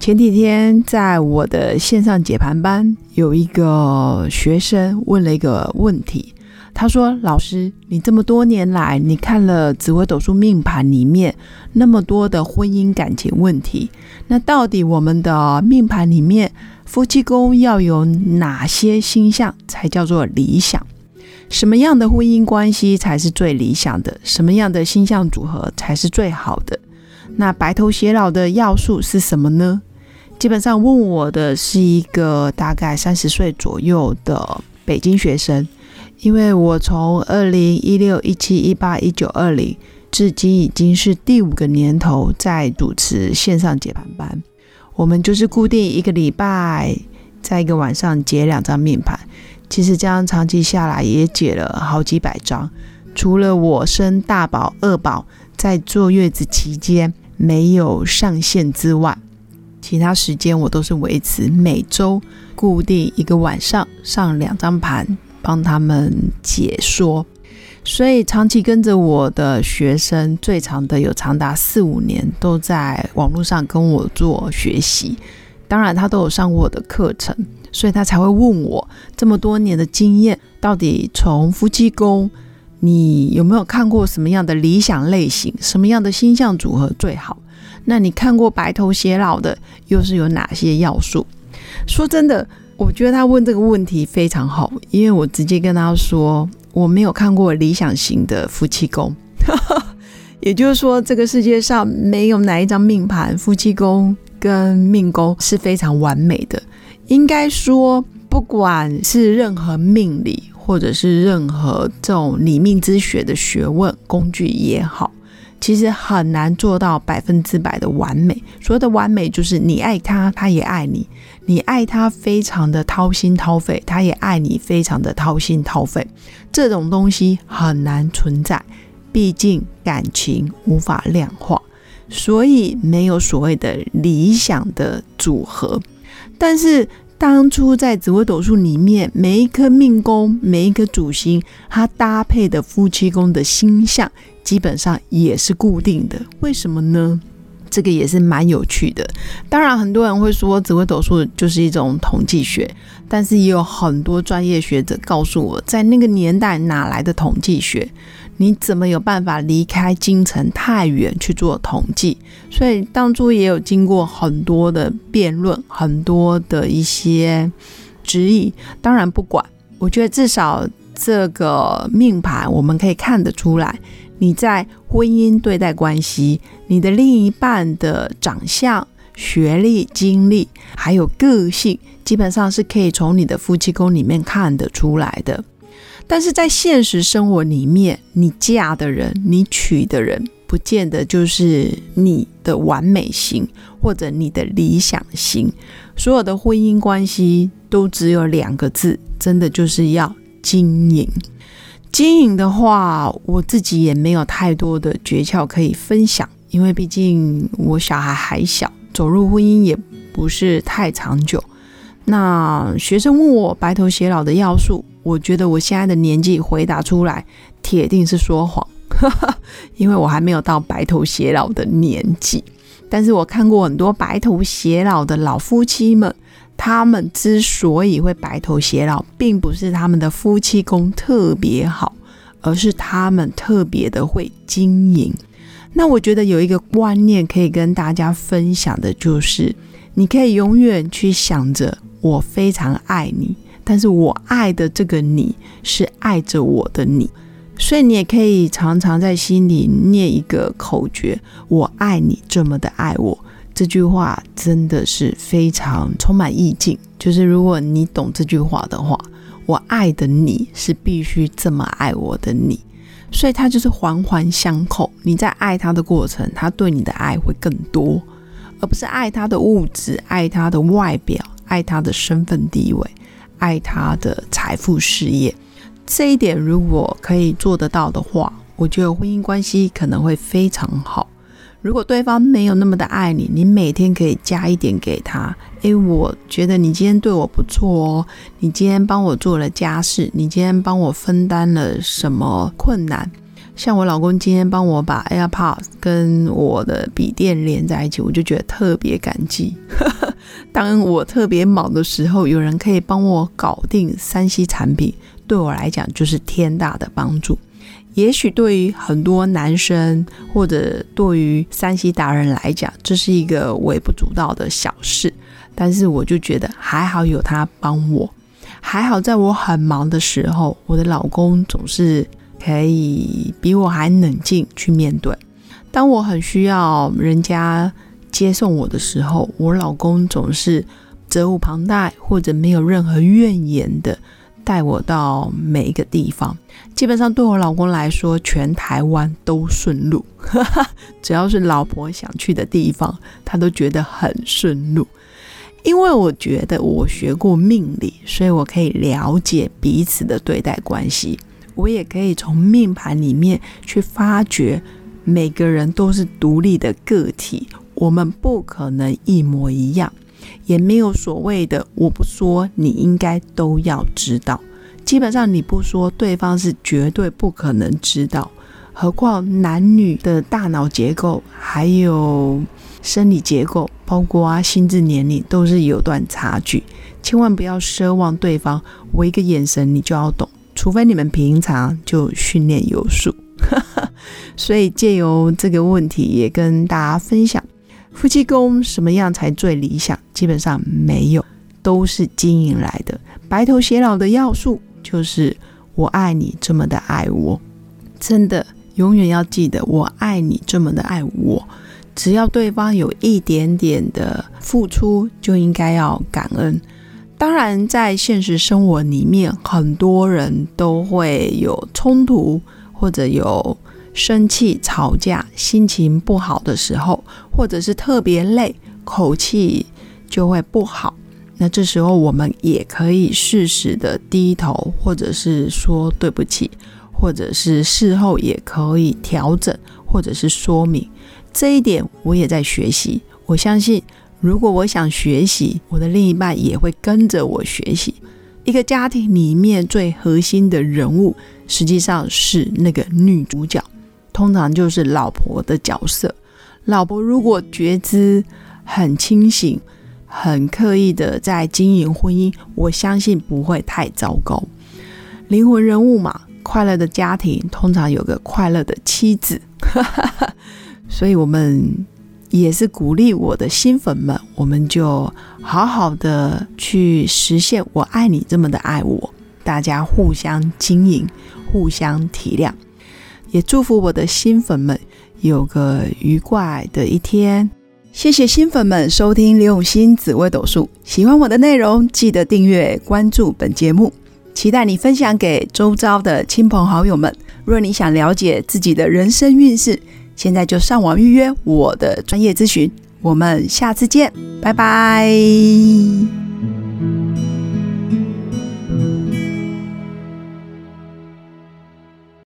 前几天在我的线上解盘班，有一个学生问了一个问题，他说：“老师，你这么多年来，你看了紫微斗数命盘里面那么多的婚姻感情问题，那到底我们的命盘里面夫妻宫要有哪些星象才叫做理想？”什么样的婚姻关系才是最理想的？什么样的星象组合才是最好的？那白头偕老的要素是什么呢？基本上问我的是一个大概三十岁左右的北京学生，因为我从二零一六、一七、一八、一九、二零，至今已经是第五个年头在主持线上解盘班。我们就是固定一个礼拜，在一个晚上解两张命盘。其实这样长期下来也解了好几百张，除了我生大宝、二宝在坐月子期间没有上线之外，其他时间我都是维持每周固定一个晚上上两张盘帮他们解说。所以长期跟着我的学生，最长的有长达四五年都在网络上跟我做学习，当然他都有上过我的课程。所以他才会问我这么多年的经验，到底从夫妻宫，你有没有看过什么样的理想类型，什么样的星象组合最好？那你看过白头偕老的，又是有哪些要素？说真的，我觉得他问这个问题非常好，因为我直接跟他说，我没有看过理想型的夫妻宫，也就是说，这个世界上没有哪一张命盘夫妻宫跟命宫是非常完美的。应该说，不管是任何命理，或者是任何这种理命之学的学问工具也好，其实很难做到百分之百的完美。所谓的完美，就是你爱他，他也爱你；你爱他，非常的掏心掏肺，他也爱你，非常的掏心掏肺。这种东西很难存在，毕竟感情无法量化，所以没有所谓的理想的组合。但是当初在紫微斗数里面，每一颗命宫、每一颗主星，它搭配的夫妻宫的星象，基本上也是固定的。为什么呢？这个也是蛮有趣的。当然，很多人会说紫微斗数就是一种统计学，但是也有很多专业学者告诉我，在那个年代哪来的统计学？你怎么有办法离开京城太远去做统计？所以当初也有经过很多的辩论，很多的一些质疑。当然不管，我觉得至少这个命盘我们可以看得出来，你在婚姻对待关系，你的另一半的长相、学历、经历还有个性，基本上是可以从你的夫妻宫里面看得出来的。但是在现实生活里面，你嫁的人，你娶的人，不见得就是你的完美型或者你的理想型。所有的婚姻关系都只有两个字，真的就是要经营。经营的话，我自己也没有太多的诀窍可以分享，因为毕竟我小孩还小，走入婚姻也不是太长久。那学生问我白头偕老的要素。我觉得我现在的年纪回答出来，铁定是说谎，因为我还没有到白头偕老的年纪。但是我看过很多白头偕老的老夫妻们，他们之所以会白头偕老，并不是他们的夫妻宫特别好，而是他们特别的会经营。那我觉得有一个观念可以跟大家分享的，就是你可以永远去想着我非常爱你。但是我爱的这个你是爱着我的你，所以你也可以常常在心里念一个口诀：“我爱你这么的爱我。”这句话真的是非常充满意境。就是如果你懂这句话的话，我爱的你是必须这么爱我的你，所以它就是环环相扣。你在爱他的过程，他对你的爱会更多，而不是爱他的物质、爱他的外表、爱他的身份地位。爱他的财富事业。这一点如果可以做得到的话，我觉得婚姻关系可能会非常好。如果对方没有那么的爱你，你每天可以加一点给他。诶，我觉得你今天对我不错哦，你今天帮我做了家事，你今天帮我分担了什么困难？像我老公今天帮我把 AirPods 跟我的笔电连在一起，我就觉得特别感激。当我特别忙的时候，有人可以帮我搞定三 C 产品，对我来讲就是天大的帮助。也许对于很多男生或者对于山西达人来讲，这是一个微不足道的小事，但是我就觉得还好有他帮我，还好在我很忙的时候，我的老公总是可以比我还冷静去面对。当我很需要人家接送我的时候，我老公总是责无旁贷或者没有任何怨言的。带我到每一个地方，基本上对我老公来说，全台湾都顺路。只要是老婆想去的地方，他都觉得很顺路。因为我觉得我学过命理，所以我可以了解彼此的对待关系。我也可以从命盘里面去发掘，每个人都是独立的个体，我们不可能一模一样。也没有所谓的，我不说，你应该都要知道。基本上你不说，对方是绝对不可能知道。何况男女的大脑结构，还有生理结构，包括啊心智年龄，都是有段差距。千万不要奢望对方，我一个眼神你就要懂，除非你们平常就训练有素。所以借由这个问题，也跟大家分享。夫妻宫什么样才最理想？基本上没有，都是经营来的。白头偕老的要素就是我爱你这么的爱我，真的永远要记得我爱你这么的爱我。只要对方有一点点的付出，就应该要感恩。当然，在现实生活里面，很多人都会有冲突或者有。生气、吵架、心情不好的时候，或者是特别累，口气就会不好。那这时候我们也可以适时的低头，或者是说对不起，或者是事后也可以调整，或者是说明。这一点我也在学习。我相信，如果我想学习，我的另一半也会跟着我学习。一个家庭里面最核心的人物，实际上是那个女主角。通常就是老婆的角色。老婆如果觉知很清醒，很刻意的在经营婚姻，我相信不会太糟糕。灵魂人物嘛，快乐的家庭通常有个快乐的妻子，所以我们也是鼓励我的新粉们，我们就好好的去实现“我爱你”这么的爱我，大家互相经营，互相体谅。也祝福我的新粉们有个愉快的一天。谢谢新粉们收听刘永新紫微斗数，喜欢我的内容，记得订阅关注本节目，期待你分享给周遭的亲朋好友们。若你想了解自己的人生运势，现在就上网预约我的专业咨询。我们下次见，拜拜。